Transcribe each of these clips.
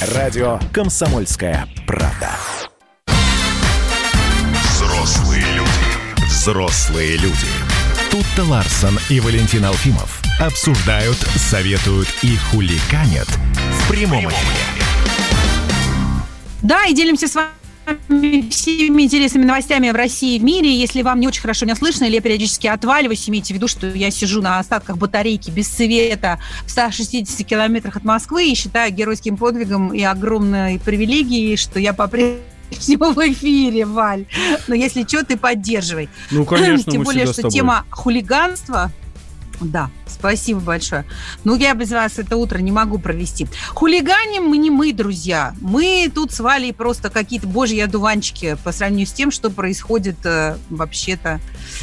Радио «Комсомольская правда». Взрослые люди. Взрослые люди. Тут-то Ларсон и Валентин Алфимов обсуждают, советуют и хуликанят в прямом эфире. Да, и делимся с вами всеми интересными новостями в России и в мире. Если вам не очень хорошо меня слышно или я периодически отваливаюсь, имейте в виду, что я сижу на остатках батарейки без света в 160 километрах от Москвы и считаю геройским подвигом и огромной привилегией, что я по-прежнему в эфире, Валь. Но если что, ты поддерживай. Ну, конечно, Тем более, что тема хулиганства да, спасибо большое. Ну, я без вас это утро не могу провести. Хулиганим мы не мы, друзья. Мы тут с Валей просто какие-то божьи одуванчики по сравнению с тем, что происходит э, вообще-то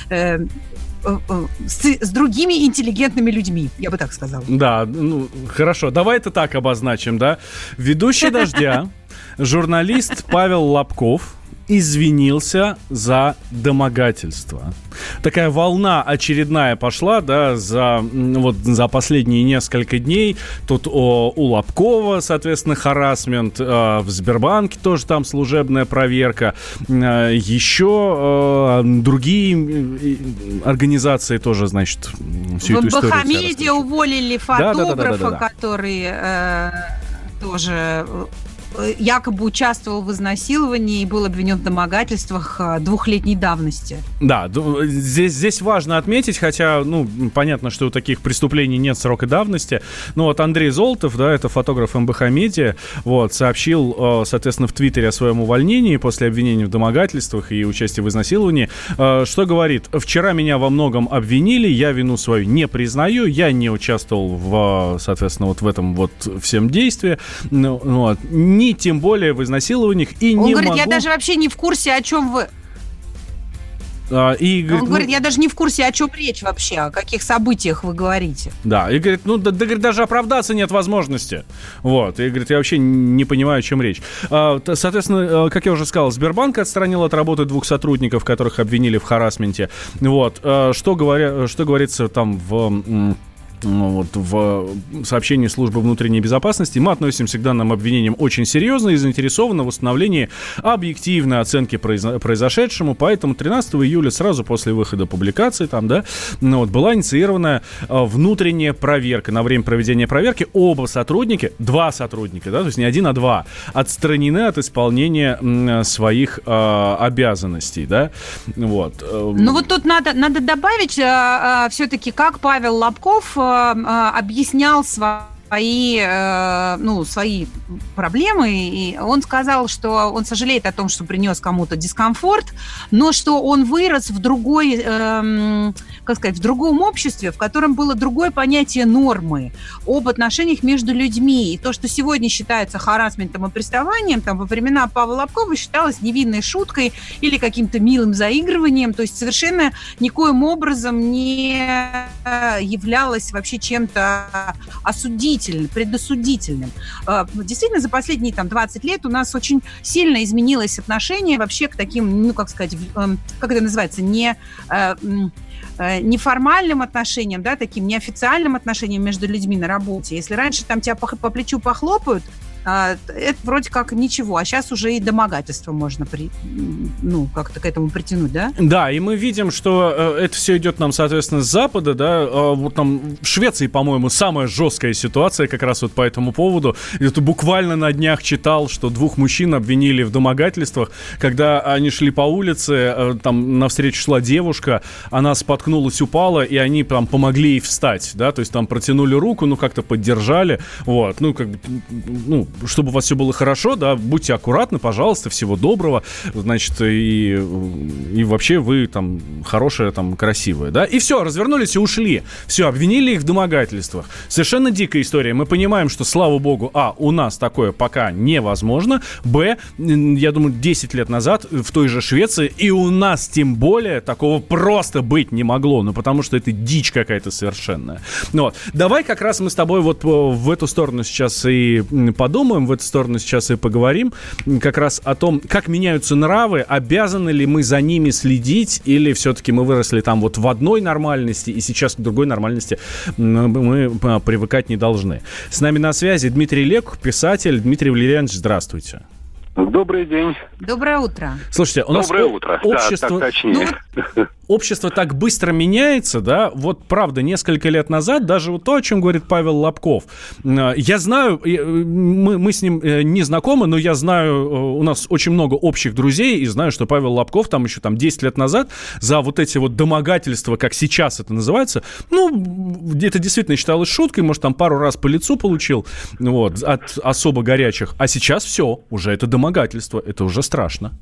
э, э, э, с, с другими интеллигентными людьми, я бы так сказала. Да, ну, хорошо, давай это так обозначим, да? Ведущий «Дождя», журналист Павел Лобков извинился за домогательство. Такая волна очередная пошла, да, за, вот, за последние несколько дней. Тут о, у Лобкова, соответственно, харасмент, э, в Сбербанке тоже там служебная проверка. Э, еще э, другие организации тоже, значит, всю эту В историю Бахамеде раскручивают. уволили фотографа, который э, тоже э, якобы участвовал в изнасиловании и был обвинен в домогательствах э, двухлетней давности. Да, ду- здесь, здесь важно отметить, хотя, ну, понятно, что у таких преступлений нет срока давности, но вот Андрей Золотов, да, это фотограф МБХ Медиа, вот, сообщил, э, соответственно, в Твиттере о своем увольнении после обвинений в домогательствах и участии в изнасиловании, Э, что говорит, вчера меня во многом обвинили, я вину свою не признаю, я не участвовал в, соответственно, вот в этом вот всем действии, ну, вот, ни тем более в изнасилованиях, и Он не говорит, могу... я даже вообще не в курсе, о чем вы... А, и Он говорит, ну, говорит, я даже не в курсе, о чем речь вообще, о каких событиях вы говорите. Да, и говорит, ну, да, да, говорит, даже оправдаться нет возможности. Вот, и говорит, я вообще не понимаю, о чем речь. А, соответственно, э, как я уже сказал, Сбербанк отстранил от работы двух сотрудников, которых обвинили в харасменте. Вот, э, что, говоря, что говорится там в... ну, вот, в сообщении службы внутренней безопасности мы относимся к данным обвинениям очень серьезно и заинтересованы в восстановлении объективной оценки произо- произошедшему. Поэтому 13 июля, сразу после выхода публикации, там, да, ну, вот, была инициирована э, внутренняя проверка. На время проведения проверки оба сотрудники, два сотрудника, да, то есть не один, а два, отстранены от исполнения своих э, обязанностей, да, вот. э, Ну вот тут надо, надо добавить все-таки, как Павел Лобков э, э, объяснял свои, э, ну, свои проблемы. И он сказал, что он сожалеет о том, что принес кому-то дискомфорт, но что он вырос в другой, эм, как сказать, в другом обществе, в котором было другое понятие нормы об отношениях между людьми. И то, что сегодня считается харасментом и приставанием, там во времена Павла Лобкова считалось невинной шуткой или каким-то милым заигрыванием, то есть совершенно никоим образом не э, являлось вообще чем-то осудительным, предосудительным. Э, Действительно, за последние там 20 лет у нас очень сильно изменилось отношение вообще к таким, ну, как сказать, эм, как это называется, не э, э, неформальным отношениям, да, таким неофициальным отношениям между людьми на работе. Если раньше там тебя по, по плечу похлопают, это вроде как ничего, а сейчас уже и домогательство можно при, ну, как-то к этому притянуть, да? Да, и мы видим, что э, это все идет нам, соответственно, с Запада, да, э, вот там в Швеции, по-моему, самая жесткая ситуация как раз вот по этому поводу. Это буквально на днях читал, что двух мужчин обвинили в домогательствах, когда они шли по улице, э, там навстречу шла девушка, она споткнулась, упала, и они там помогли ей встать, да, то есть там протянули руку, ну как-то поддержали, вот, ну как бы, ну, чтобы у вас все было хорошо, да, будьте аккуратны, пожалуйста, всего доброго, значит, и, и вообще вы там хорошая, там, красивая, да, и все, развернулись и ушли, все, обвинили их в домогательствах. Совершенно дикая история, мы понимаем, что, слава богу, а, у нас такое пока невозможно, б, я думаю, 10 лет назад в той же Швеции, и у нас тем более такого просто быть не могло, ну, потому что это дичь какая-то совершенная. Ну, вот, давай как раз мы с тобой вот э, в эту сторону сейчас и подумаем, подумаем в эту сторону сейчас и поговорим. Как раз о том, как меняются нравы, обязаны ли мы за ними следить, или все-таки мы выросли там вот в одной нормальности, и сейчас к другой нормальности мы привыкать не должны. С нами на связи Дмитрий Лек, писатель. Дмитрий Валерьянович, здравствуйте. Добрый день. Доброе утро. Слушайте, у нас Доброе утро. общество... Да, так точнее. Ну, общество так быстро меняется, да, вот правда, несколько лет назад, даже вот то, о чем говорит Павел Лобков, э, я знаю, э, мы, мы с ним э, не знакомы, но я знаю, у нас очень много общих друзей, и знаю, что Павел Лобков там еще там 10 лет назад за вот эти вот домогательства, как сейчас это называется, ну, это действительно считалось шуткой, может, там пару раз по лицу получил, вот, от особо горячих, а сейчас все, уже это домогательство, это уже страшно.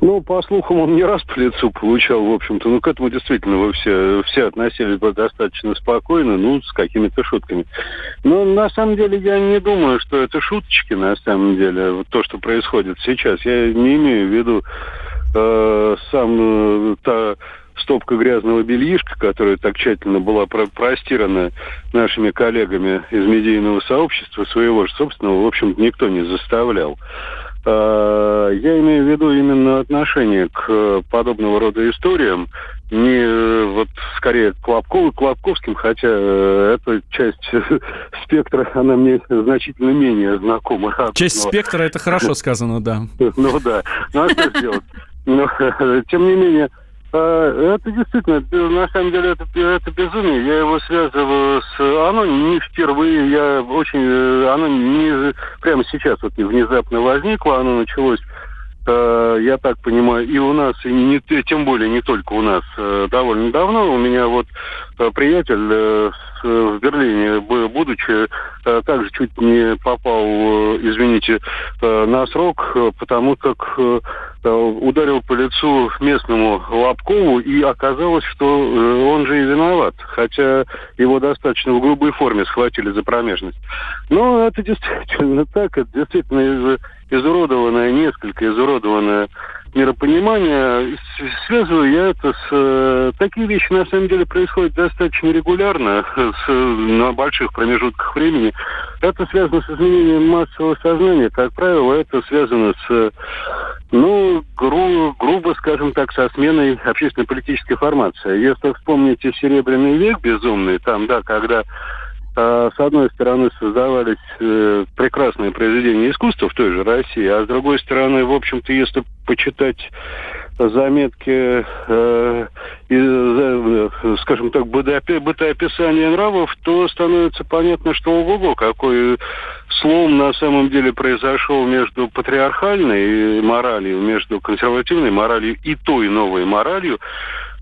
Ну, по слухам, он не раз по лицу получал, в общем-то. Ну, к этому действительно вы все, все относились бы достаточно спокойно, ну, с какими-то шутками. Но на самом деле я не думаю, что это шуточки, на самом деле, то, что происходит сейчас. Я не имею в виду э, сам э, та стопка грязного бельишка, которая так тщательно была про простирана нашими коллегами из медийного сообщества, своего же собственного, в общем никто не заставлял. Э, я имею в виду именно отношение к подобного рода историям, не э, вот скорее к Лобкову, к Лобковским, хотя э, эта часть спектра, она мне значительно менее знакома. Часть спектра, это хорошо сказано, да. Ну да, ну а что сделать? Но, тем не менее, это действительно, на самом деле, это, это безумие. Я его связываю с... Оно не впервые, я очень... Оно не прямо сейчас вот внезапно возникло, оно началось Э, я так понимаю, и у нас, и не, тем более не только у нас, э, довольно давно. У меня вот э, приятель в Берлине, будучи, также чуть не попал, извините, на срок, потому как ударил по лицу местному Лобкову, и оказалось, что он же и виноват, хотя его достаточно в грубой форме схватили за промежность. Но это действительно так, это действительно изуродованное, несколько изуродованное миропонимание. Связываю я это с... Э, такие вещи, на самом деле, происходят достаточно регулярно, с, на больших промежутках времени. Это связано с изменением массового сознания. Как правило, это связано с, ну, гру, грубо, скажем так, со сменой общественно-политической формации. Если вспомните «Серебряный век» безумный, там, да, когда а, с одной стороны, создавались э, прекрасные произведения искусства в той же России, а с другой стороны, в общем-то, если почитать заметки, э, из, скажем так, бытоописания нравов, то становится понятно, что ого-го, какой слом на самом деле произошел между патриархальной моралью, между консервативной моралью и той новой моралью,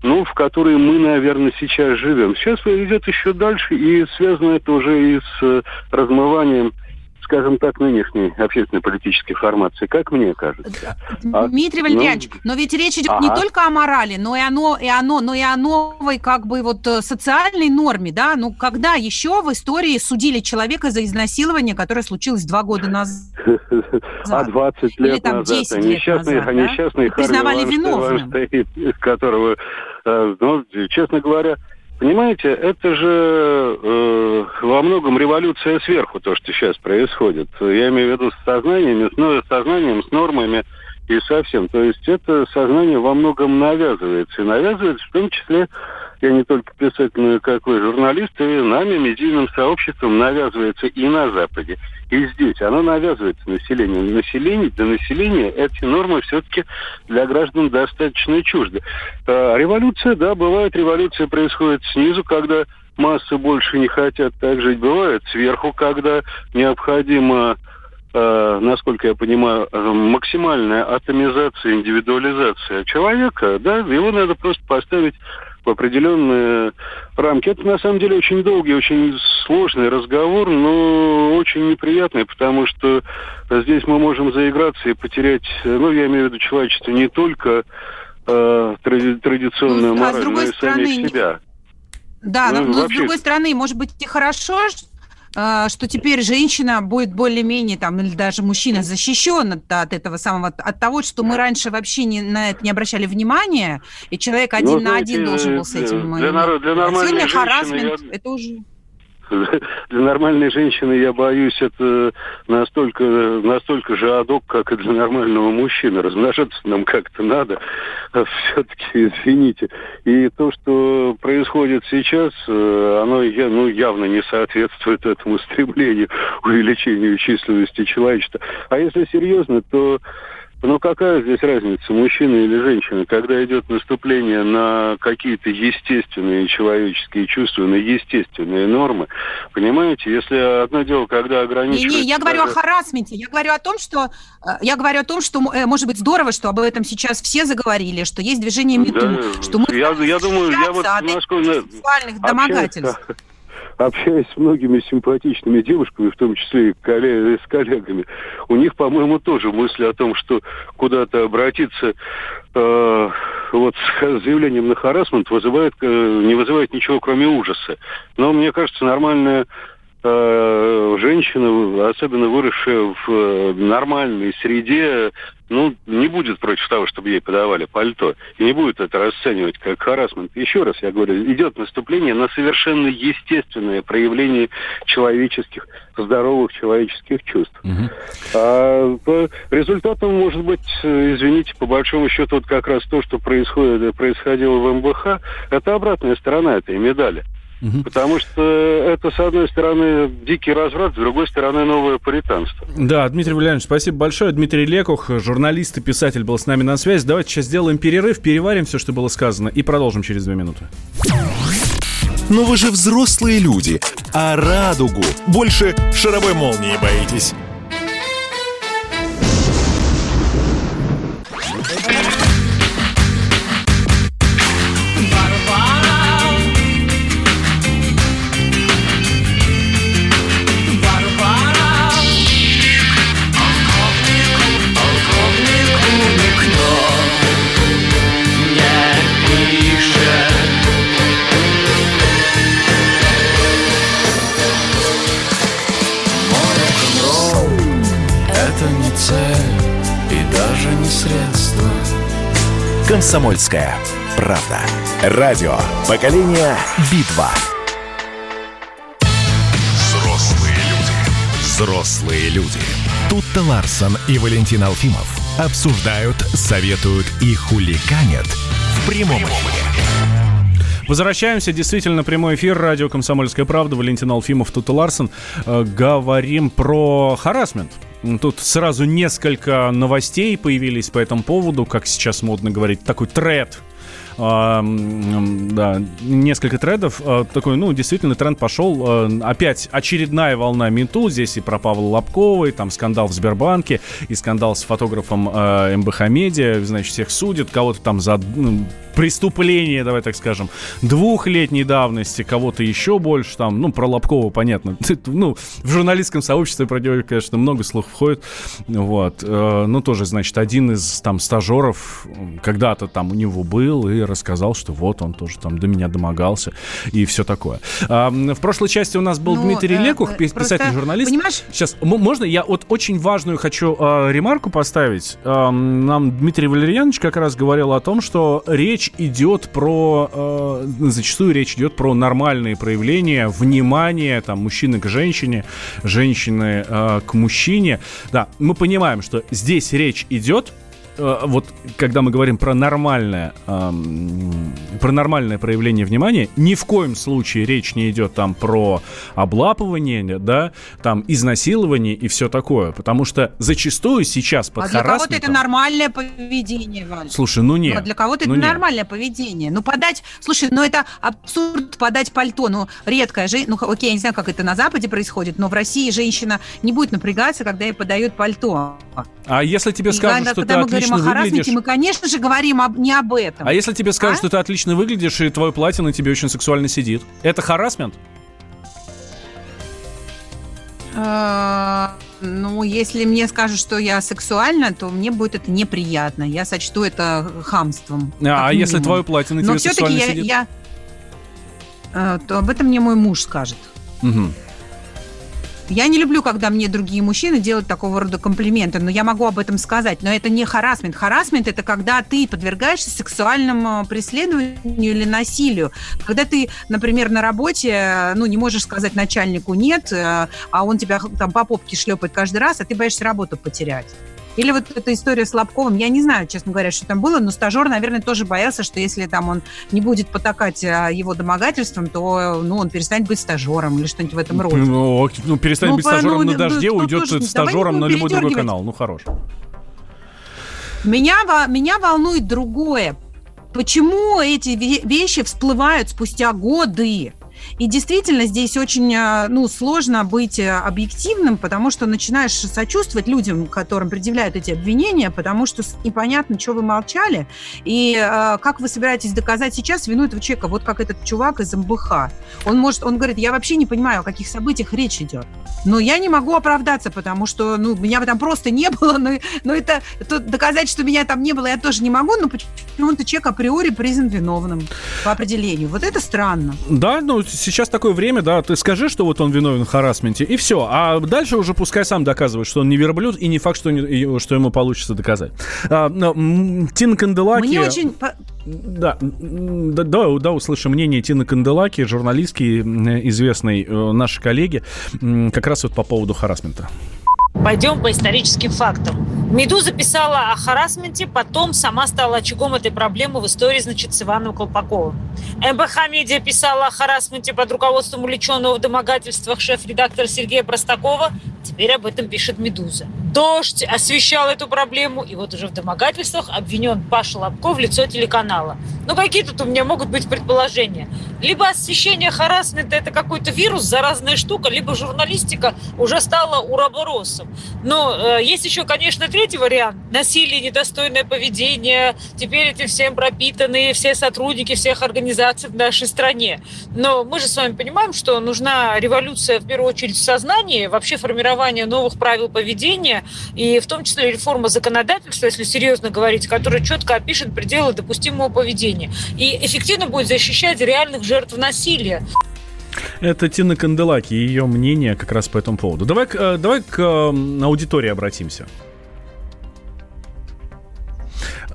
ну, в которой мы, наверное, сейчас живем. Сейчас идет еще дальше, и связано это уже и с э, размыванием скажем так, нынешней общественно-политической формации, как мне кажется. А, Дмитрий Валерьянович, ну, но ведь речь идет ага. не только о морали, но и оно, и оно, но и о новой как бы вот э, социальной норме, да? Ну, когда еще в истории судили человека за изнасилование, которое случилось два года назад? А 20 лет Или, там, назад. 10 несчастный, лет назад, да? несчастный Признавали виновным. которого, э, ну, честно говоря, Понимаете, это же э, во многом революция сверху, то, что сейчас происходит. Я имею в виду с сознанием, с, ну, с сознанием, с нормами и совсем. То есть это сознание во многом навязывается. И навязывается в том числе я не только писатель, но и как вы, журналисты, нами, медийным сообществом навязывается и на Западе, и здесь. Оно навязывается населению. Население, для населения эти нормы все-таки для граждан достаточно чужды. А, революция, да, бывает, революция происходит снизу, когда массы больше не хотят так жить. Бывает сверху, когда необходимо э, насколько я понимаю, максимальная атомизация, индивидуализация человека, да, его надо просто поставить в определенные рамки. Это на самом деле очень долгий, очень сложный разговор, но очень неприятный, потому что здесь мы можем заиграться и потерять, ну, я имею в виду человечество, не только э, тради традиционную ну, а мораль, но и стороны, самих себя. Да, ну, но, но вообще... с другой стороны, может быть, и хорошо, а, что теперь женщина будет более-менее там или даже мужчина защищен от, от этого самого от того, что мы раньше вообще не, на это не обращали внимания, и человек один ну, на знаете, один должен был с этим. Для, нар- для нормальной Сегодня женщины, я... это уже Для нормальной женщины, я боюсь, это настолько, настолько же адок, как и для нормального мужчины. Размножаться нам как-то надо. А все-таки, извините. И то, что происходит сейчас, э, оно ну, явно не соответствует этому стремлению увеличению численности человечества. А если серьезно, то ну какая здесь разница, мужчина или женщина, когда идет наступление на какие-то естественные человеческие чувства, на естественные нормы, понимаете, если одно дело, когда ограничивается... Не, не, я говорю о харасменте, я говорю о том, что э, я говорю о том, что э, может быть здорово, что об этом сейчас все заговорили, что есть движение МИТУ, да, что мы я, я думаю, я вот насколько сексуальных домогательств. Общаясь с многими симпатичными девушками, в том числе и с коллегами, у них, по-моему, тоже мысли о том, что куда-то обратиться э, вот с заявлением на харасмент вызывает, э, не вызывает ничего, кроме ужаса. Но мне кажется, нормальная женщина, особенно выросшая в э, нормальной среде, ну, не будет против того, чтобы ей подавали пальто. И не будет это расценивать как харасмент. Еще раз я говорю, идет наступление на совершенно естественное проявление человеческих, здоровых человеческих чувств. Угу. А по результатам может быть, извините, по большому счету, вот как раз то, что происходит, происходило в МБХ, это обратная сторона этой медали. Угу. Потому что это, с одной стороны, дикий разврат, с другой стороны, новое паританство. Да, Дмитрий Валерьянович, спасибо большое. Дмитрий Лекух, журналист и писатель, был с нами на связи. Давайте сейчас сделаем перерыв, переварим все, что было сказано, и продолжим через две минуты. Но вы же взрослые люди, а радугу больше шаровой молнии боитесь. «Комсомольская правда». Радио «Поколение Битва». Взрослые люди. Взрослые люди. Тут-то Ларсон и Валентин Алфимов обсуждают, советуют и хуликанят в прямом эфире. Возвращаемся действительно прямой эфир радио «Комсомольская правда». Валентин Алфимов, Тута Ларсон. Э, говорим про харасмент. Тут сразу несколько новостей появились по этому поводу, как сейчас модно говорить, такой тред а, да, несколько трендов. А, такой, ну, действительно, тренд пошел. А, опять очередная волна Менту. Здесь и про Павла Лобкова, и там скандал в Сбербанке, и скандал с фотографом МБХ Медиа. Значит, всех судят, кого-то там за ну, преступление, давай так скажем, двухлетней давности, кого-то еще больше, там, ну, про Лобкова, понятно. Ну, в журналистском сообществе про него, конечно, много слов входит. Вот. Ну, тоже, значит, один из там стажеров когда-то там у него был и рассказал, что вот он тоже там до меня домогался и все такое. А, в прошлой части у нас был ну, Дмитрий э, Лекух, э, писатель-журналист. Понимаешь? Сейчас, можно я вот очень важную хочу э, ремарку поставить? Э, нам Дмитрий Валерьянович как раз говорил о том, что речь идет про, э, зачастую речь идет про нормальные проявления внимания там мужчины к женщине, женщины э, к мужчине. Да, мы понимаем, что здесь речь идет вот когда мы говорим про нормальное, эм, про нормальное проявление внимания, ни в коем случае речь не идет там про облапывание, да, там изнасилование и все такое, потому что зачастую сейчас под а для кого-то это нормальное поведение, Валь. Слушай, ну нет. А для кого-то ну, это нет. нормальное поведение. Ну подать, слушай, ну это абсурд подать пальто, ну редкая же, ну окей, я не знаю, как это на Западе происходит, но в России женщина не будет напрягаться, когда ей подают пальто. А если тебе скажут, что ты отлично говорим о харасменте, мы, конечно же, говорим об, не об этом. А если тебе скажут, а? что ты отлично выглядишь, и твое платье на тебе очень сексуально сидит, это харасмент? А, ну, если мне скажут, что я сексуальна, то мне будет это неприятно. Я сочту это хамством. А, а если твое платье на тебе сексуально я, сидит? Я, э, то об этом мне мой муж скажет. Угу. Я не люблю, когда мне другие мужчины делают такого рода комплименты, но я могу об этом сказать. Но это не харасмент. Харасмент – это когда ты подвергаешься сексуальному преследованию или насилию. Когда ты, например, на работе, ну, не можешь сказать начальнику «нет», э, а он тебя там по попке шлепает каждый раз, а ты боишься работу потерять. Или вот эта история с Лобковым, я не знаю, честно говоря, что там было, но стажер, наверное, тоже боялся, что если там он не будет потакать а, его домогательством, то ну, он перестанет быть стажером или что-нибудь в этом роде. Ну, ну перестанет ну, быть стажером ну, на дожде, ну, уйдет тоже, стажером на любой другой канал. Ну, хорош. Меня, меня волнует другое. Почему эти вещи всплывают спустя годы? И действительно здесь очень э, ну, сложно быть э, объективным, потому что начинаешь сочувствовать людям, которым предъявляют эти обвинения, потому что непонятно, что вы молчали, и э, как вы собираетесь доказать сейчас вину этого человека, вот как этот чувак из МБХ. Он может, он говорит, я вообще не понимаю, о каких событиях речь идет. Но я не могу оправдаться, потому что, ну, меня там просто не было, но, но это, это доказать, что меня там не было, я тоже не могу, но почему-то человек априори признан виновным по определению. Вот это странно. Да, ну, сейчас такое время, да, ты скажи, что вот он виновен в харасменте, и все. А дальше уже пускай сам доказывает, что он не верблюд, и не факт, что, не, что ему получится доказать. А, Тина Канделаки... Мне очень... Да, да, да, да, услышим мнение Тины Канделаки, журналистки, известной э, нашей коллеги, как раз вот по поводу харасмента. Пойдем по историческим фактам. Медуза писала о харасменте, потом сама стала очагом этой проблемы в истории, значит, с Иваном Колпаковым. МБХ Медиа писала о харасменте под руководством увлеченного в домогательствах шеф-редактора Сергея Простакова. Теперь об этом пишет «Медуза». «Дождь» освещал эту проблему, и вот уже в домогательствах обвинен Паша Лобков в лицо телеканала. Ну, какие тут у меня могут быть предположения? Либо освещение харасмента – это какой-то вирус, заразная штука, либо журналистика уже стала уроборосом. Но э, есть еще, конечно, третий вариант. Насилие, недостойное поведение. Теперь эти всем пропитанные все сотрудники всех организаций в нашей стране. Но мы же с вами понимаем, что нужна революция, в первую очередь, в сознании, вообще формирование новых правил поведения, и в том числе реформа законодательства, если серьезно говорить, которая четко опишет пределы допустимого поведения. И эффективно будет защищать реальных жертв насилия. Это Тина Канделаки, ее мнение как раз по этому поводу. Давай, э, давай к аудитории обратимся.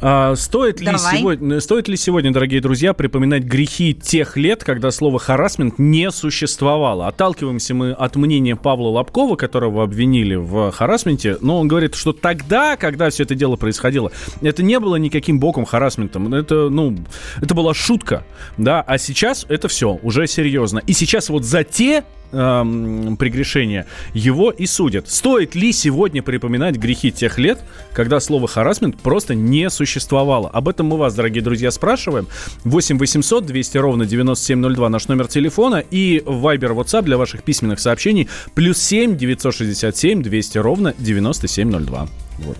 А, стоит, ли сегодня, стоит ли сегодня, дорогие друзья, припоминать грехи тех лет, когда слово харасмент не существовало? Отталкиваемся мы от мнения Павла Лобкова, которого обвинили в харасменте, но он говорит, что тогда, когда все это дело происходило, это не было никаким боком харасментом. Это, ну, это была шутка, да, а сейчас это все уже серьезно. И сейчас вот за те эм, прегрешения, его и судят. Стоит ли сегодня припоминать грехи тех лет, когда слово харасмент просто не существовало? Об этом мы вас, дорогие друзья, спрашиваем. 8 800 200 ровно 9702 наш номер телефона и Viber WhatsApp для ваших письменных сообщений плюс 7 967 200 ровно 9702. Вот.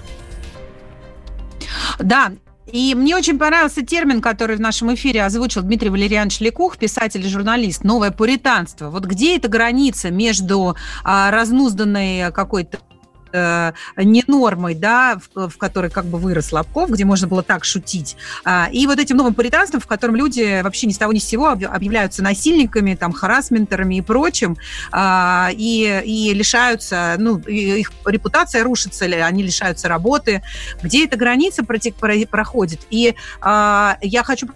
Да, и мне очень понравился термин, который в нашем эфире озвучил Дмитрий Валерьянович Лекух, писатель и журналист, новое пуританство. Вот где эта граница между а, разнузданной какой-то э, не нормой, да, в, в которой как бы вырос Лобков, где можно было так шутить, а, и вот этим новым пуританством, в котором люди вообще ни с того ни с сего объявляются насильниками, там, харасментерами и прочим, а, и, и лишаются, ну, их репутация рушится, они лишаются работы. Где эта граница проходит? И а, я хочу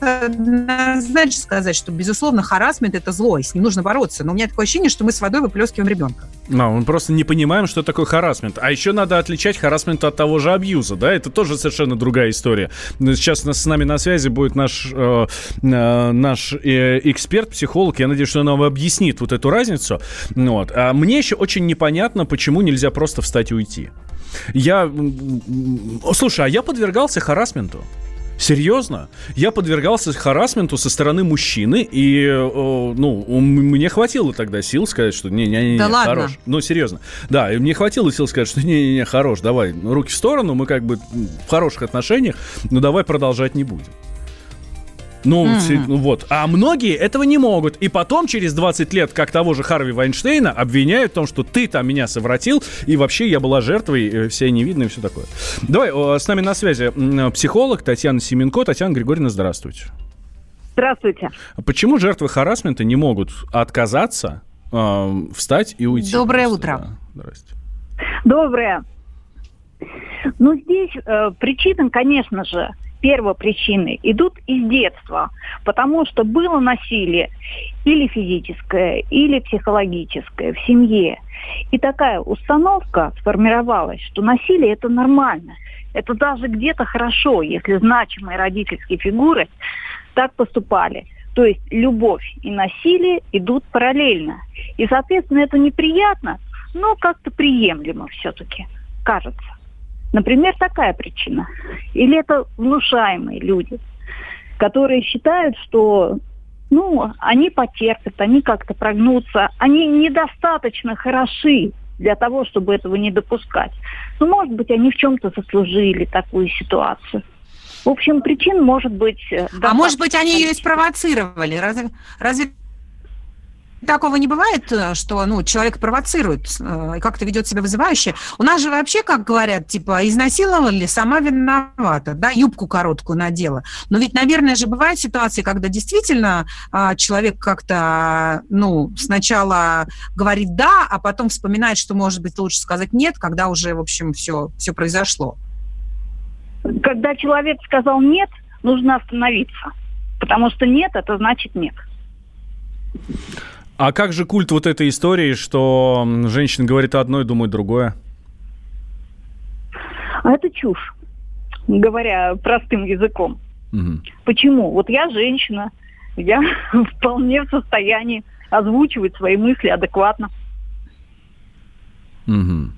однозначно сказать, что, безусловно, харасмент – это зло, и с ним нужно бороться. Но у меня такое ощущение, что мы с водой выплескиваем ребенка. No, мы просто не понимаем, что такое харасмент. А еще надо отличать харасмент от того же абьюза, да? Это тоже совершенно другая история. Сейчас с нами на связи будет наш, э, э, наш э, эксперт, психолог. Я надеюсь, что он нам объяснит вот эту разницу. Вот. А мне еще очень непонятно, почему нельзя просто встать и уйти. Я... Слушай, а я подвергался харасменту. Серьезно? Я подвергался харасменту со стороны мужчины, и, э, ну, мне хватило тогда сил сказать, что не-не-не, да ладно. хорош. Ну, серьезно. Да, и мне хватило сил сказать, что не-не-не, хорош, давай, руки в сторону, мы как бы в хороших отношениях, но давай продолжать не будем. Ну, mm-hmm. ну вот. А многие этого не могут. И потом, через 20 лет, как того же Харви Вайнштейна, обвиняют в том, что ты там меня совратил, и вообще я была жертвой, э, вся невидная и все такое. Давай, с нами на связи психолог Татьяна Семенко. Татьяна Григорьевна, здравствуйте. Здравствуйте. Почему жертвы харасмента не могут отказаться э, встать и уйти. Доброе просто, утро. Да. Здрасте. Доброе. Ну, здесь э, причины, конечно же, первопричины идут из детства, потому что было насилие или физическое, или психологическое в семье. И такая установка сформировалась, что насилие это нормально. Это даже где-то хорошо, если значимые родительские фигуры так поступали. То есть любовь и насилие идут параллельно. И, соответственно, это неприятно, но как-то приемлемо все-таки, кажется. Например, такая причина. Или это внушаемые люди, которые считают, что ну, они потерпят, они как-то прогнутся, они недостаточно хороши для того, чтобы этого не допускать. Ну, может быть, они в чем-то заслужили такую ситуацию. В общем, причин может быть... э, А может быть, они ее и спровоцировали? Разве, разве такого не бывает, э, что ну, человек провоцирует э, и как-то ведет себя вызывающе? У нас же вообще, как говорят, типа, изнасиловали, сама виновата, да, юбку короткую надела. Но ведь, наверное, же бывают ситуации, когда действительно а, человек как-то, ну, сначала говорит «да», а потом вспоминает, что, может быть, лучше сказать «нет», когда уже, в общем, все, все произошло. Когда человек сказал «нет», нужно остановиться. Потому что «нет» – это значит «нет». А как же культ вот этой истории, что женщина говорит одно и думает другое? А это чушь, говоря простым языком. Мгм. Почему? Вот я женщина, я вполне в состоянии озвучивать свои мысли адекватно. Мгм.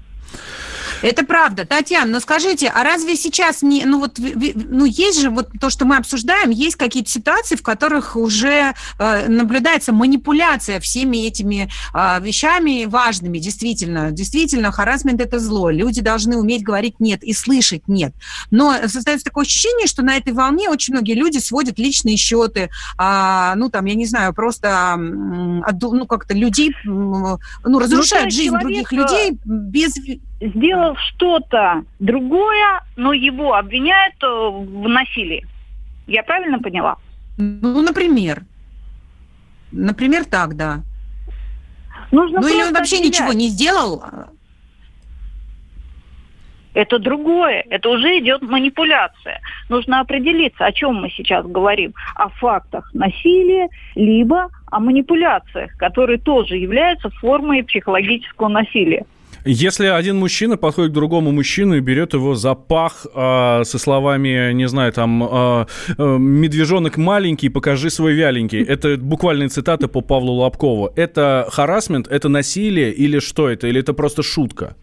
Это правда. Татьяна, но скажите, а разве сейчас не, ну вот, ну есть же вот то, что мы обсуждаем, есть какие-то ситуации, в которых уже э, наблюдается манипуляция всеми этими э, вещами важными, действительно, действительно, харасмент это зло, люди должны уметь говорить нет и слышать нет. Но создается такое ощущение, что на этой волне очень многие люди сводят личные счеты, а, ну там, я не знаю, просто ну как-то людей, ну разрушают есть жизнь человек, других э, людей без Сделал что-то другое, но его обвиняют э, в насилии. Я правильно поняла? Ну, например. Например, так, да. Нужно ну, или он вообще отделять. ничего не сделал. Это другое. Это уже идет манипуляция. Нужно определиться, о чем мы сейчас говорим. О фактах насилия, либо о манипуляциях, которые тоже являются формой психологического насилия. Если один мужчина подходит к другому мужчину и берет его за пах а, со словами, не знаю, там, а, а, медвежонок маленький, покажи свой вяленький. Это буквальные цитаты по Павлу Лобкову. Это харасмент, это насилие или что это? Или это просто шутка?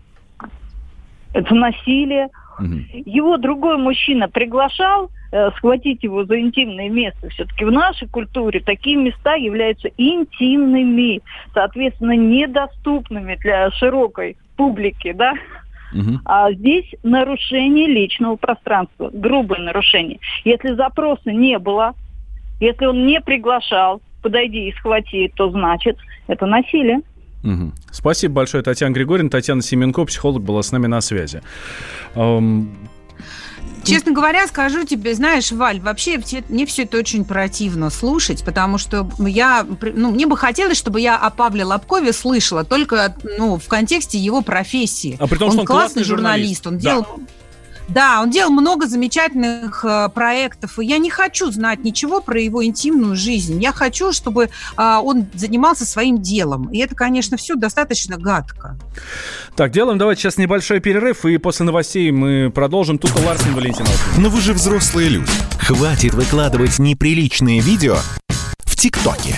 Это насилие. Мгм. Его другой мужчина приглашал э, схватить его за интимное место. Все-таки в нашей культуре такие места являются интимными, соответственно, недоступными для широкой публики, да? Мгм. А здесь нарушение личного пространства, грубое нарушение. Если запроса не было, если он не приглашал, подойди и схвати, то значит это насилие. Мгм. Спасибо большое, Татьяна Григорьевна. Татьяна Семенко, психолог, была с нами на связи. Честно говоря, скажу тебе, знаешь, Валь, вообще мне все это очень противно слушать, потому что я, ну, мне бы хотелось, чтобы я о Павле Лобкове слышала только, ну, в контексте его профессии. А при том, что он классный журналист. он Да. делал... Да, он делал много замечательных э, проектов, и я не хочу знать ничего про его интимную жизнь. Я хочу, чтобы а, он занимался своим делом. И это, конечно, все достаточно гадко. Так, делаем давайте сейчас небольшой перерыв, и после новостей мы продолжим. Тут Ларсен Валентин. Но вы же взрослые люди. Хватит выкладывать неприличные видео в ТикТоке.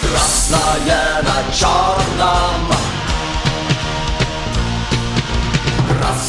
Красное на черном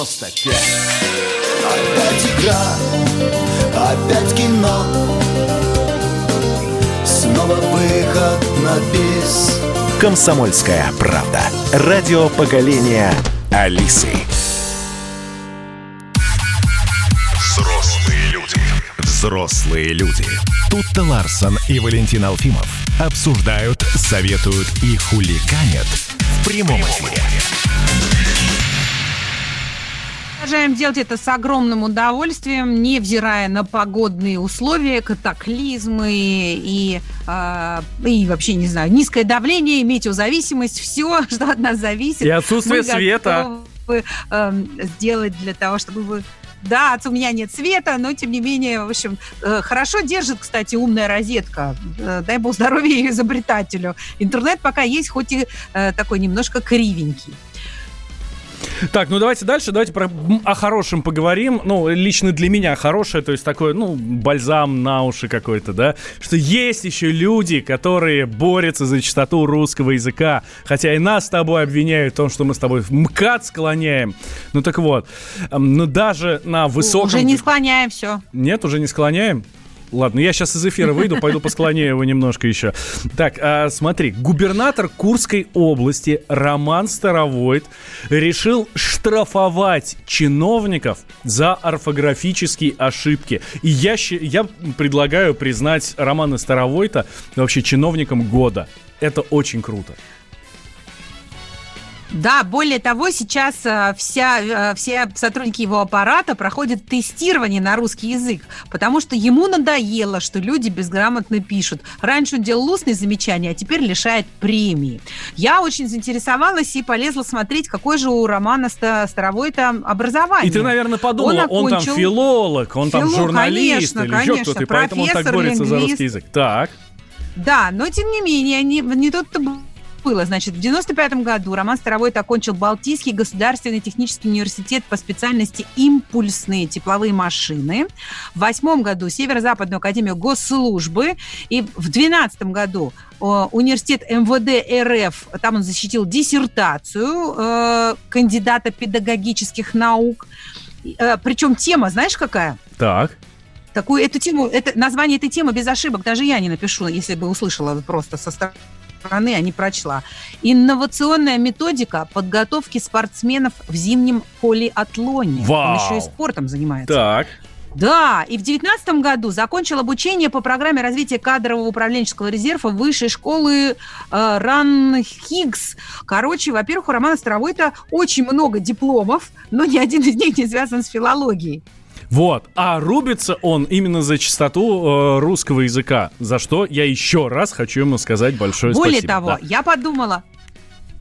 Е-95 Опять игра, опять кино Снова выход на бис «Комсомольская правда». Радио поколения Алисы. Взрослые люди. Взрослые люди. Тут-то Ларсон и Валентин Алфимов обсуждают, советуют и хуликанят в прямом эфире. Продолжаем делать это с огромным удовольствием, невзирая на погодные условия, катаклизмы и, э, и вообще, не знаю, низкое давление, метеозависимость, все, что от нас зависит. И отсутствие света. готовы, э, сделать для того, чтобы вы да, у меня нет света, но тем не менее, в общем, э, хорошо держит, кстати, умная розетка. Э, дай бог здоровья ее изобретателю. Интернет пока есть, хоть и э, такой немножко кривенький. Так, ну давайте дальше, давайте про, о хорошем поговорим. Ну, лично для меня хорошее, то есть такой, ну, бальзам на уши какой-то, да? Что есть еще люди, которые борются за чистоту русского языка. Хотя и нас с тобой обвиняют в том, что мы с тобой в МКАД склоняем. Ну так вот, ну даже на высоком... Уже не склоняем все. Нет, уже не склоняем? Ладно, я сейчас из эфира выйду, пойду посклоняю его немножко еще. Так, а, смотри, губернатор Курской области Роман Старовойт решил штрафовать чиновников за орфографические ошибки. И я, я предлагаю признать Романа Старовойта вообще чиновником года. Это очень круто. Да, более того, сейчас э, вся, э, все сотрудники его аппарата проходят тестирование на русский язык, потому что ему надоело, что люди безграмотно пишут. Раньше он делал устные замечания, а теперь лишает премии. Я очень заинтересовалась и полезла смотреть, какое же у Романа Ста- Старовойта образование. И ты, наверное, подумала, он, там окончил- филолог, он там Филолог, журналист конечно, или еще конечно, кто-то, и поэтому он так борется за лингвист. русский язык. Так. Да, но тем не менее, не, не тут-то было. Значит, в 95 году Роман Старовойт окончил Балтийский государственный технический университет по специальности импульсные тепловые машины. В восьмом году Северо-Западную академию госслужбы. И в 12 году э, университет МВД РФ, там он защитил диссертацию э, кандидата педагогических наук. Э, причем тема, знаешь, какая? Так. Такую эту тему, это название этой темы без ошибок даже я не напишу, если бы услышала просто со стороны, а не прочла. Инновационная методика подготовки спортсменов в зимнем полиатлоне. Вау! Он еще и спортом занимается. Так. Да, и в 2019 году закончил обучение по программе развития кадрового управленческого резерва высшей школы э, Ран Хиггс. Короче, во-первых, у Романа Старовойта очень много дипломов, но ни один из них не связан с филологией. Вот. А рубится он именно за чистоту э, русского языка. За что я еще раз хочу ему сказать большое Более спасибо. того, Да. я подумала,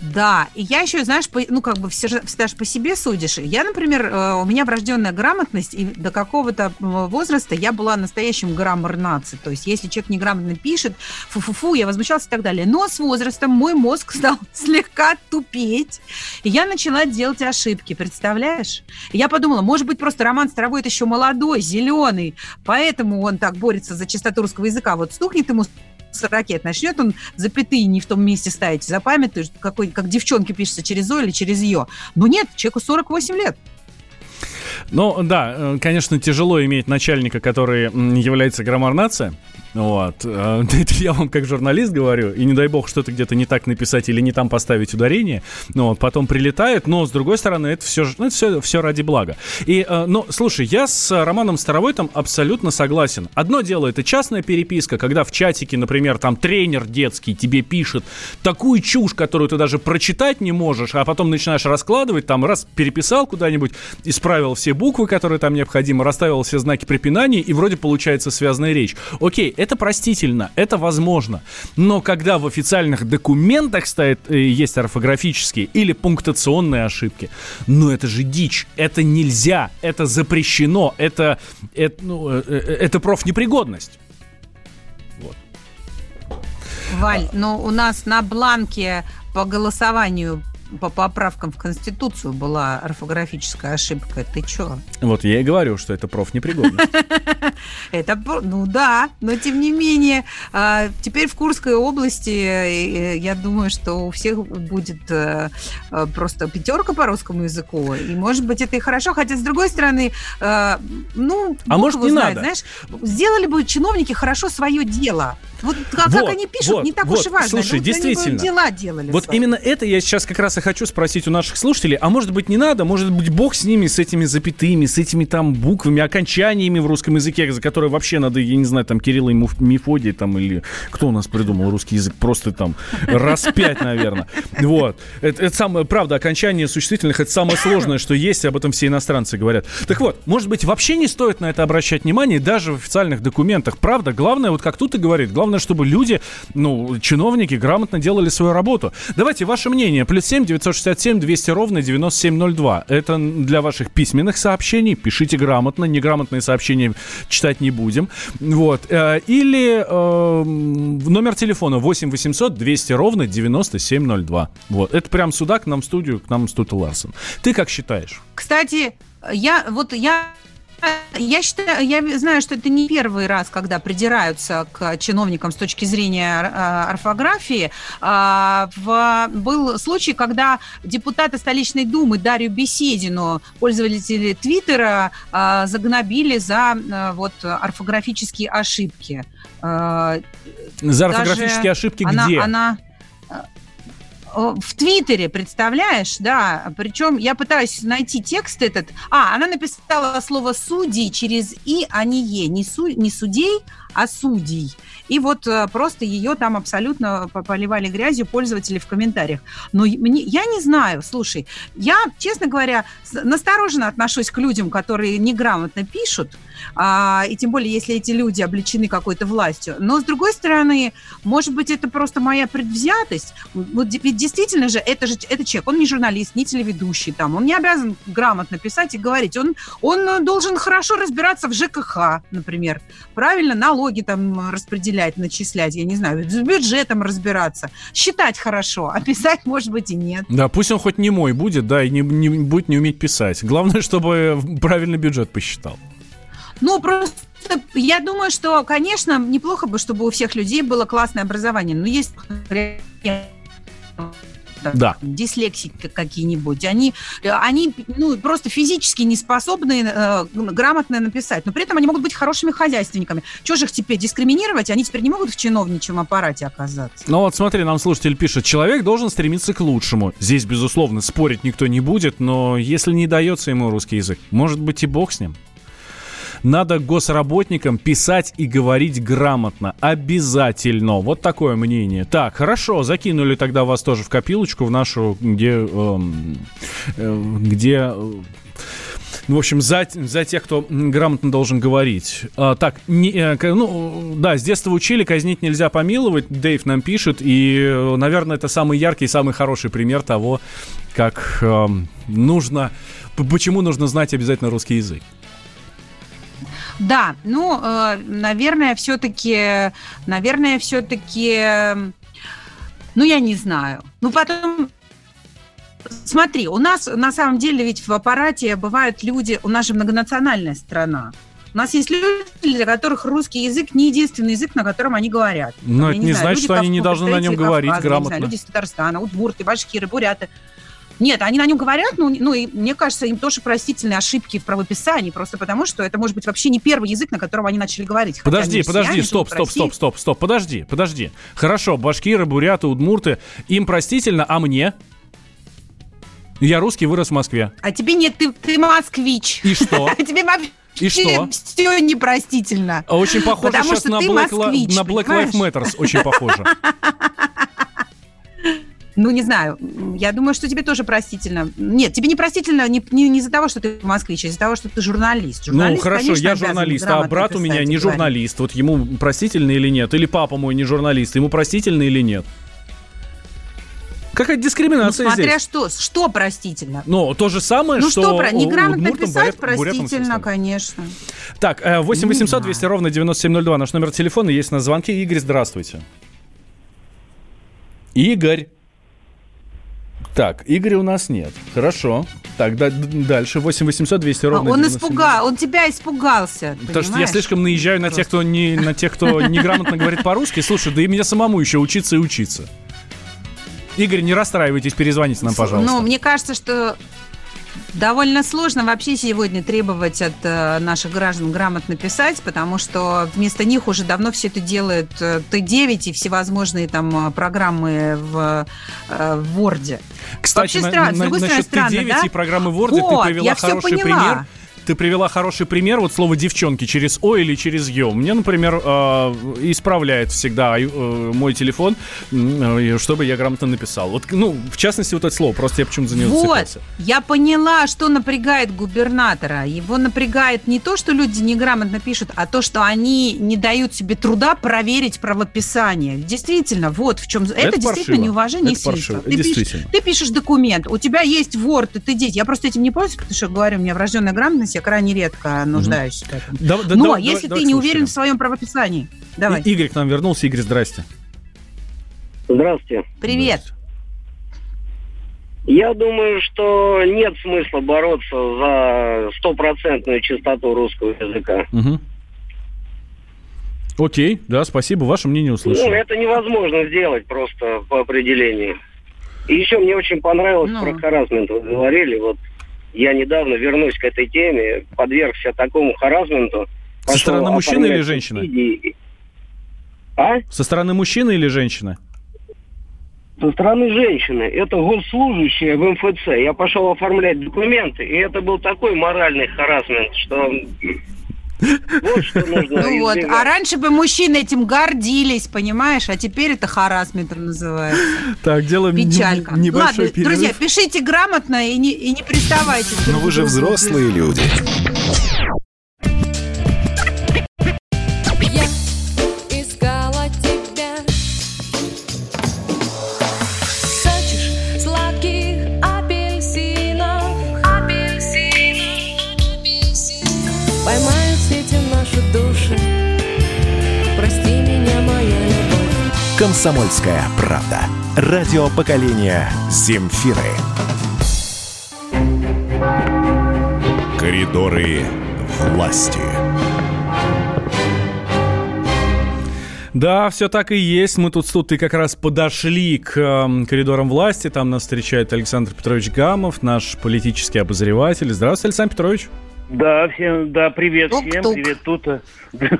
да, и я еще, знаешь, по- ну, как бы все же всегда ж по себе судишь. Я, например, э, у меня врожденная грамотность, и до какого-то возраста я была настоящим граммар-наци. То есть, если человек неграмотно пишет, фу-фу-фу, я возмущалась и так далее. Но с возрастом мой мозг стал слегка тупеть, и я начала делать ошибки, представляешь? И я подумала, может быть, просто Роман Старовой еще молодой, зеленый, поэтому он так борется за чистоту русского языка. Вот стукнет ему 40 лет, начнет он запятые не в том месте ставить, запамятуешь, какой, как девчонки пишется через «о» или через «ё». Но нет, человеку 48 лет. Ну, да, э, конечно, тяжело иметь начальника, который является граммар-нация. Вот. Э, Это я вам как журналист говорю, и не дай бог что-то где-то не так написать или не там поставить ударение, ну вот, потом прилетает, но с другой стороны, это все, ну, это все, все ради блага. И, э, ну, слушай, я с Романом Старовойтом абсолютно согласен. Одно дело, это частная переписка, когда в чатике, например, там тренер детский тебе пишет такую чушь, которую ты даже прочитать не можешь, а потом начинаешь раскладывать, там раз переписал куда-нибудь, исправил все буквы, которые там необходимы, расставил все знаки препинания, и вроде получается связанная речь. Окей, это простительно, это возможно. Но когда в официальных документах стоит, э, есть орфографические или пунктуационные ошибки, ну это же дичь, это нельзя, это запрещено, это, это, ну, э, э, это профнепригодность. Валь, но у нас на бланке по голосованию по поправкам в Конституцию была орфографическая ошибка. Ты чё? Вот я и говорю, что это профнепригодность. Это, ну да, но тем не менее, а, теперь в Курской области, э, я думаю, что у всех будет э, э, просто пятерка по русскому языку, и может быть это и хорошо, хотя с другой стороны, э, ну, А может, не знает, надо? знаешь, сделали бы чиновники хорошо свое дело. Вот как, они пишут, вот, не так вот, уж и важно. слушай, Ну, действительно. дела делали. Вот свои. именно это я сейчас как раз и хочу спросить у наших слушателей. А может быть не надо? Может быть бог с ними, с этими запятыми, с этими там буквами, окончаниями в русском языке, за которые вообще надо, я не знаю, там Кирилла и Мефодий там или кто у нас придумал русский язык? Просто там раз пять, наверное. Вот. Это, это самое, правда, окончание существительных это самое сложное, что есть, об этом все иностранцы говорят. Так вот, может быть, вообще не стоит на это обращать внимание, даже в официальных документах. Правда, главное, вот как тут и говорит, главное, чтобы люди, ну, чиновники грамотно делали свою работу. Давайте ваше мнение. Плюс 7 967 200 ровно 9702. Это для ваших письменных сообщений. Пишите грамотно. Неграмотные сообщения читать не будем. Вот. Э, Или э, номер телефона 8 800 200 ровно 9702. Вот. Это прям сюда, к нам в студию, к нам студию Ларсон. Ты как считаешь? Кстати, я вот я я считаю, я знаю, что это не первый раз, когда придираются к чиновникам с точки зрения э, орфографии. А, был случай, когда депутата столичной думы Дарью Беседину пользователи Твиттера а, загнобили за а, вот орфографические ошибки. А, За Даже орфографические ошибки она, где? Она э, в Твиттере, представляешь, да. Причем я пытаюсь найти текст этот. А, она написала слово судей через и, а не е. Не, су, не судей, а судей. И вот э, просто ее там абсолютно по- поливали грязью пользователи в комментариях. Но мне, я не знаю, слушай, я, честно говоря, настороженно отношусь к людям, которые неграмотно пишут, а, и тем более, если эти люди обличены какой-то властью. Но, с другой стороны, может быть, это просто моя предвзятость. Вот ведь действительно же, это же это человек, он не журналист, не телеведущий, там, он не обязан грамотно писать и говорить. Он, он должен хорошо разбираться в ЖКХ, например, правильно налоги там распределять, начислять, я не знаю, с бюджетом разбираться, считать хорошо, а писать, может быть, и нет. Да, пусть он хоть не мой будет, да, и не, не будет не уметь писать. Главное, чтобы правильный бюджет посчитал. Ну, просто я думаю, что, конечно, неплохо бы, чтобы у всех людей было классное образование. Но есть Да. дислексики какие-нибудь, они, они ну, просто физически не способны э, грамотно написать, но при этом они могут быть хорошими хозяйственниками. Чего же их теперь дискриминировать? Они теперь не могут в чиновничьем аппарате оказаться. Ну вот смотри, нам слушатель пишет, человек должен стремиться к лучшему. Здесь, безусловно, спорить никто не будет, но если не дается ему русский язык, может быть и бог с ним. Надо госработникам писать и говорить грамотно. Обязательно. Вот такое мнение. Так, хорошо, закинули тогда вас тоже в копилочку, в нашу, где... эм, э, где... э, ну, в общем, за, за тех, кто грамотно должен говорить. А, так, не, э, ну, да, с детства учили, казнить нельзя помиловать, Дэйв нам пишет, и, э, наверное, это самый яркий, самый хороший пример того, как эм, нужно, почему нужно знать обязательно русский язык. Да, ну, э, наверное, все-таки, наверное, все-таки, ну, я не знаю. Ну, потом, смотри, у нас на самом деле ведь в аппарате бывают люди, у нас же многонациональная страна. У нас есть люди, для которых русский язык не единственный язык, на котором они говорят. Но Я это не знаю, значит, люди что они не должны на нем говорить не грамотно. знаю, люди из Татарстана, удмурты, башкиры, буряты. Нет, они на нем говорят, ну, ну и мне кажется, им тоже простительные ошибки в правописании, просто потому что это может быть вообще не первый язык, на котором они начали говорить. Подожди, подожди, стоп, стоп, стоп, стоп, стоп, подожди, подожди. Хорошо, башкиры, буряты, удмурты, им простительно, а мне? Я русский, вырос в Москве. А тебе нет, ты, ты москвич. И что? А тебе вообще И что? все непростительно. Очень похоже Потому сейчас на Black, москвич, на Black? Lives Matters. Очень похоже. Ну, не знаю. Я думаю, что тебе тоже простительно. Нет, тебе не простительно не, не, не из-за того, что ты москвич, а из-за того, что ты журналист. Ну, Журналист, хорошо, конечно, я журналист, а брат у меня не говорить. журналист. Вот ему простительно или нет? Или папа мой не журналист, ему простительно или нет? Какая Ну, дискриминация смотря здесь? что, что простительно. Ну, то же самое, Ну что, что, про, неграмотно писать бурят- простительно, конечно. Так, э, 8 Не 800 знаю. 200 ровно 9702. Наш номер телефона есть на звонке. Игорь, здравствуйте. Игорь. Так, Игоря у нас нет. Хорошо. Так, да, дальше. 8 800 200 А, ровно Он 97. испугал, он тебя испугался. Потому что я понимаешь? слишком наезжаю на тех, кто не на тех, кто неграмотно говорит по-русски. Слушай, да и мне самому еще учиться и учиться. Игорь, не расстраивайтесь, перезвоните нам, пожалуйста. Ну, мне кажется, что довольно сложно вообще сегодня требовать от э, наших граждан грамотно писать, потому что вместо них уже давно все это делают э, Т9 и всевозможные там э, программы в, в Word. Кстати, Вообще на- странно, с на- стороны, насчет странно, Т9 да? и программы Word Вот, ты привела хороший поняла. пример. Ты привела хороший пример, вот слово девчонки через О или через Ё. Мне, например, э, исправляет всегда э, мой телефон, э, чтобы я грамотно написал. Вот, ну, в частности, вот это слово, просто я почему-то за него Вот, зацепился. я поняла, что напрягает губернатора. Его напрягает не то, что люди неграмотно пишут, а то, что они не дают себе труда проверить правописание. Действительно, вот в чем... Это, Это действительно паршиво. неуважение Это паршиво. Ты пишешь, ты пишешь документ, у тебя есть Word, и ты дети. Я просто этим не пользуюсь, потому что, говорю, у меня врожденная грамотность, я крайне редко нуждаюсь в этом. Да- да- Но давай- если давай- ты не давай к уверен в своем правописании, давай, И- Игорь к нам вернулся. Игорь, здрасте. Здравствуйте. привет. Я думаю, что нет смысла бороться за стопроцентную чистоту русского языка. Мгм. Окей, да, спасибо. Ваше мнение Ну, услышал. это невозможно сделать просто по определению. И еще мне очень понравилось Ну. про харасмент. Вы говорили, вот я недавно вернусь к этой теме, подвергся такому харасменту. Со стороны мужчины или женщины? А? Со стороны мужчины или женщины? Со стороны женщины. Это госслужащая в МФЦ. Я пошел оформлять документы, и это был такой моральный харасмент, что... Вот что нужно Ну вот, а раньше бы мужчины этим гордились, понимаешь, а теперь это харасментом называется. Так, делаем Печалька. небольшой Ладно, перерыв. друзья, пишите грамотно и не, и не приставайте. Но вы же взрослые люди. Комсомольская правда. Радио поколения Земфиры. Коридоры власти. Да, все так и есть. Мы тут с Тутой как раз подошли к эм, коридорам власти. Там нас встречает Александр Петрович Гамов, наш политический обозреватель. Здравствуйте, Александр Петрович. Да, всем, да, привет всем, Тук-тук. привет, Тута. Заходите,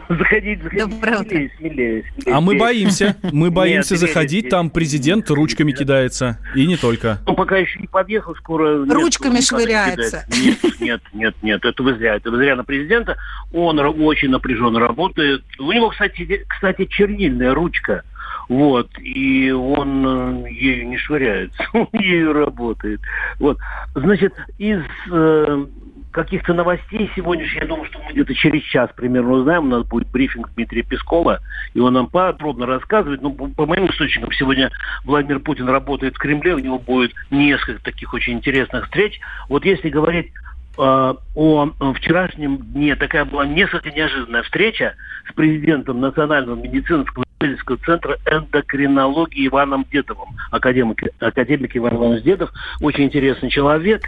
заходите, Доброе утро. смелее, смелее, смелее. А мы боимся. Мы боимся Нет, заходить. здесь- Там президент ручками кидается. И не только. Он пока еще не подъехал, скоро... нет, Ручками никогда не швыряется. Нет, нет, нет, нет, это вы зря. Это вы зря на президента. Он очень напряженно работает. У него, кстати, кстати, чернильная ручка. Вот, и он э, ею не швыряется, он ею работает. Вот, значит, из э, каких-то новостей сегодняшних, я думаю, что мы где-то через час примерно узнаем. У нас будет брифинг Дмитрия Пескова, и он нам подробно рассказывает. Ну, по моим источникам, сегодня Владимир Путин работает в Кремле, у него будет несколько таких очень интересных встреч. Вот если говорить э, о вчерашнем дне, такая была несколько неожиданная встреча с президентом Национального медицинского исследовательского центра эндокринологии Иваном Дедовым. Академик, академик Иван Иванович Дедов, очень интересный человек.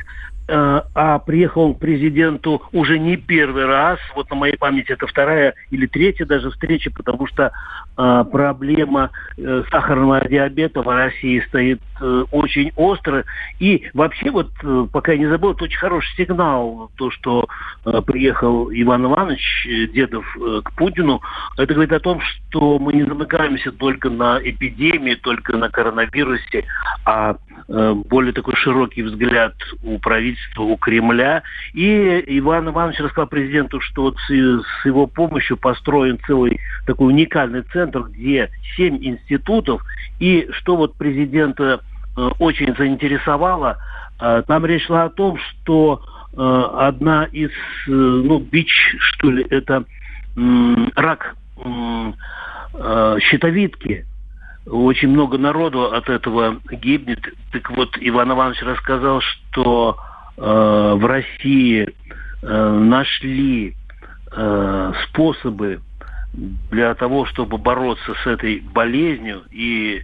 Э, А приехал он к президенту уже не первый раз. Вот на моей памяти это вторая или третья даже встреча, потому что э, проблема э, сахарного диабета в России стоит э, очень остро. И вообще вот, э, пока я не забыл, это очень хороший сигнал, то, что э, приехал Иван Иванович э, Дедов э, к Путину. Это говорит о том, что мы не замыкаемся только на эпидемии, только на коронавирусе, а более такой широкий взгляд у правительства, у Кремля. И Иван Иванович рассказал президенту, что вот с, его помощью построен целый такой уникальный центр, где семь институтов. И что вот президента э, очень заинтересовало, э, там речь шла о том, что э, одна из, э, ну, бич, что ли, это рак э, щитовидки. Очень много народу от этого гибнет. Так вот, Иван Иванович рассказал, что э, в России э, нашли э, способы для того, чтобы бороться с этой болезнью. И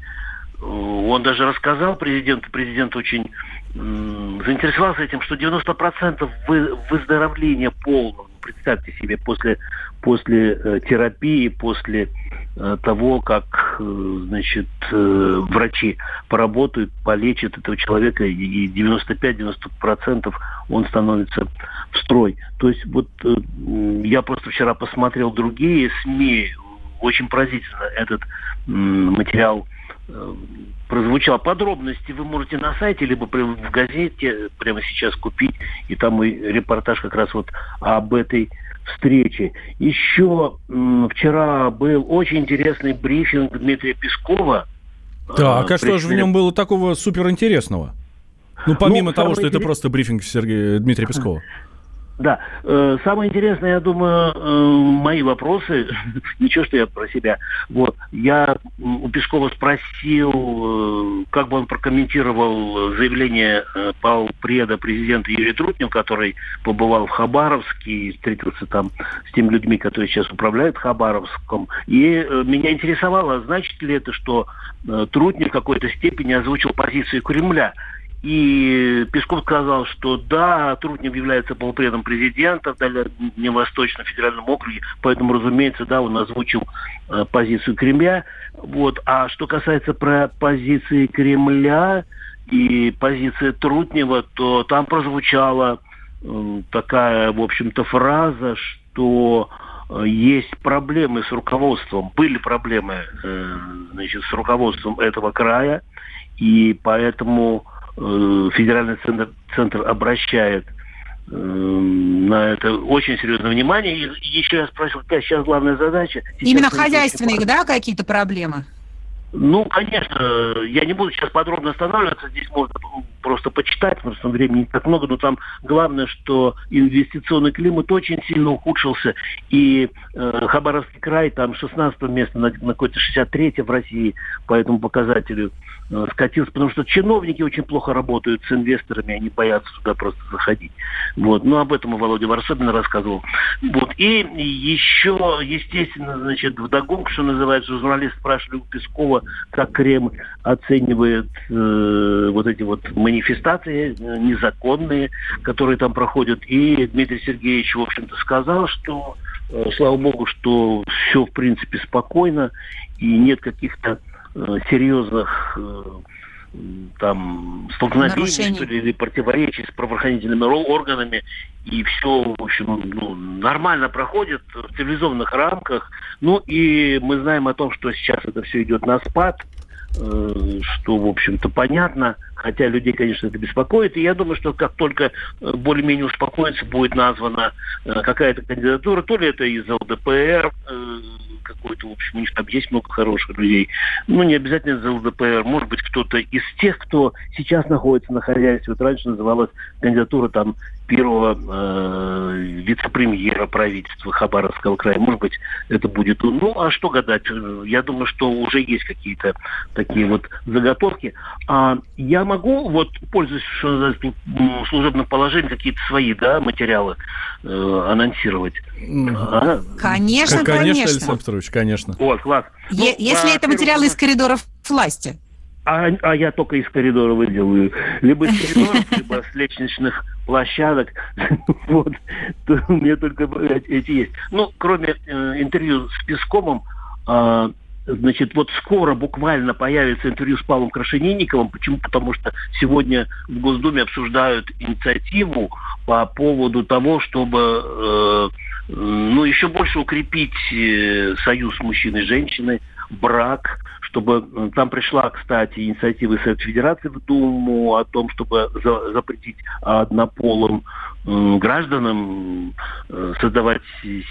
он даже рассказал президенту, президент очень м, заинтересовался этим, что 90% вы, выздоровления полного, представьте себе, после, после э, терапии, после э, того, как э, значит, врачи поработают, полечат этого человека, и и 95-90% он становится в строй. То есть вот я просто вчера посмотрел другие СМИ, очень поразительно этот материал прозвучал. Подробности вы можете на сайте, либо при- в газете прямо сейчас купить. И там и репортаж как раз вот об этой встрече. Еще вчера был очень интересный брифинг Дмитрия Пескова. Так, Э, а что же в нем было такого суперинтересного? Ну, помимо Ну, того, что это просто брифинг Сергея Дмитрия Пескова. Да. Э, Самое интересное, я думаю, э, мои вопросы, ничего, что я про себя. Вот. Я у Пескова спросил, э, как бы он прокомментировал заявление полпреда президента Юрия Трутнева, который побывал в Хабаровске и встретился там с теми людьми, которые сейчас управляют Хабаровском. И меня интересовало, значит ли это, что Трутнев в какой-то степени озвучил позицию Кремля. И Песков сказал, что да, Трутнев является полпредом президента в Дальневосточном федеральном округе, поэтому, разумеется, да, он озвучил э, позицию Кремля. Вот. А что касается про позиции Кремля и позиции Трутнева, то там прозвучала э, такая, в общем-то, фраза, что э, есть проблемы с руководством, были проблемы э, значит, с руководством этого края, и поэтому федеральный центр, центр обращает э, на это очень серьезное внимание. И еще я спросил, какая сейчас главная задача? Сейчас Именно хозяйственные, да, какие-то проблемы? ну, конечно, я не буду сейчас подробно останавливаться, здесь можно просто почитать, потому что времени не так много, но там главное, что инвестиционный климат очень сильно ухудшился, и э, Хабаровский край там 16 место на, на какое-то 63 в России по этому показателю э, скатился, потому что чиновники очень плохо работают с инвесторами, они боятся туда просто заходить. Вот. Ну, об этом и Володя Варсобин рассказывал. Вот. И еще, естественно, значит, вдогонку, что называется, журналист спрашивали у Пескова, как Кремль оценивает э, вот эти вот манифестации э, незаконные, которые там проходят. И Дмитрий Сергеевич, в общем-то, сказал, что, э, слава богу, что все, в принципе, спокойно, и нет каких-то э, серьезных э, там столкновений, Нарушений. что ли, или противоречий с правоохранительными органами, и все, в общем, ну, нормально проходит в цивилизованных рамках. Ну и мы знаем о том, что сейчас это все идет на спад, э, что, в общем-то, понятно, хотя людей, конечно, это беспокоит. И я думаю, что как только э, более-менее успокоится, будет названа э, какая-то кандидатура, то ли это из ЛДПР, э, какой-то, в общем, у них там есть много хороших людей. Ну, не обязательно из ЛДПР, может быть, кто-то из тех, кто сейчас находится на хозяйстве. Вот раньше называлась кандидатура там первого э, вице-премьера правительства Хабаровского края. Может быть, это будет... он. Ну, а что гадать? Я думаю, что уже есть какие-то такие вот заготовки. А я могу, вот, пользуясь что называется, служебным положением, какие-то свои да, материалы э, анонсировать? А? Конечно, Конечно, конечно. Александр Петрович, конечно. Вот, класс. Ну, Е- Если это во-первых, материалы из коридоров власти. А, а я только из коридора выделаю. Либо из коридоров, либо с лестничных площадок. Вот. У меня только эти есть. Ну, кроме э, интервью с Песковым, а, Значит, вот скоро буквально появится интервью с Павлом Крашенинниковым. Почему? Потому что сегодня в Госдуме обсуждают инициативу по поводу того, чтобы э, э, ну, еще больше укрепить союз мужчины и женщины, брак, чтобы э, там пришла, кстати, инициатива Совет Федерации в Думу о том, чтобы за- запретить однополым гражданам э, создавать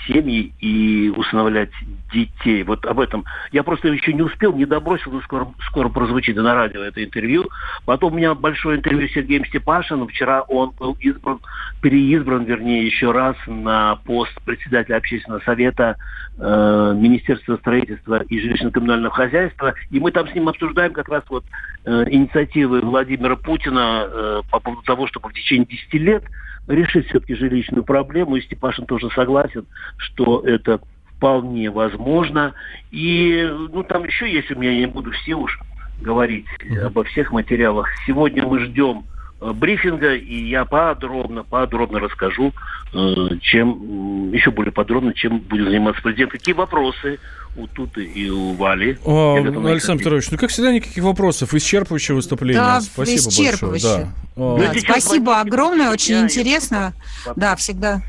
семьи и усыновлять детей. Вот об этом я просто еще не успел, не добросил, но скоро, скоро прозвучит на радио это интервью. Потом у меня большое интервью с Сергеем Степашиным. Вчера он был избран, переизбран, вернее, еще раз на пост председателя общественного совета э, Министерства строительства и жилищно-коммунального хозяйства. И мы там с ним обсуждаем как раз вот э, инициативы Владимира Путина э, по поводу того, чтобы в течение 10 лет решить все-таки жилищную проблему. И Степашин тоже согласен, что это вполне возможно. И ну там еще есть у меня, я не буду все уж говорить обо всех материалах. Сегодня мы ждем брифинга, и я подробно, подробно расскажу, э, чем, еще более подробно, чем будет заниматься президент. Какие вопросы у Туты и у Вали. Них Александр Петрович, ну как всегда никаких вопросов, исчерпывающее выступление. Да, Спасибо исчерпывающе. большое. Да. Да, сейчас спасибо огромное, очень интересно. Да, всегда.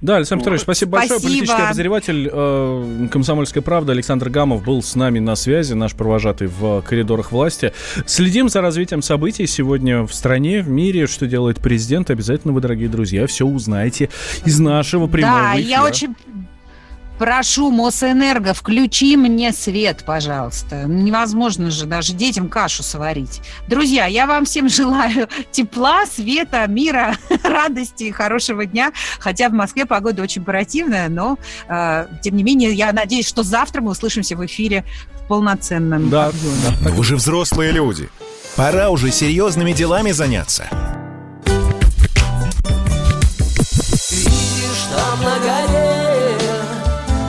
Да, Александр Петрович, спасибо большое. Спасибо. Политический обозреватель э, «Комсомольской правды» Александр Гамов был с нами на связи, наш провожатый в коридорах власти. Следим за развитием событий сегодня в стране, в мире, что делает президент. Обязательно вы, дорогие друзья, все узнаете из нашего прямого Да, эфира. я очень прошу Мосэнерго, включи мне свет, пожалуйста. Невозможно же даже детям кашу сварить. Друзья, я вам всем желаю тепла, света, мира, радости и хорошего дня. Хотя в Москве погода очень противная, но э, тем не менее я надеюсь, что завтра мы услышимся в эфире в полноценном Да, объеме. Но вы же взрослые люди. Пора уже серьезными делами заняться.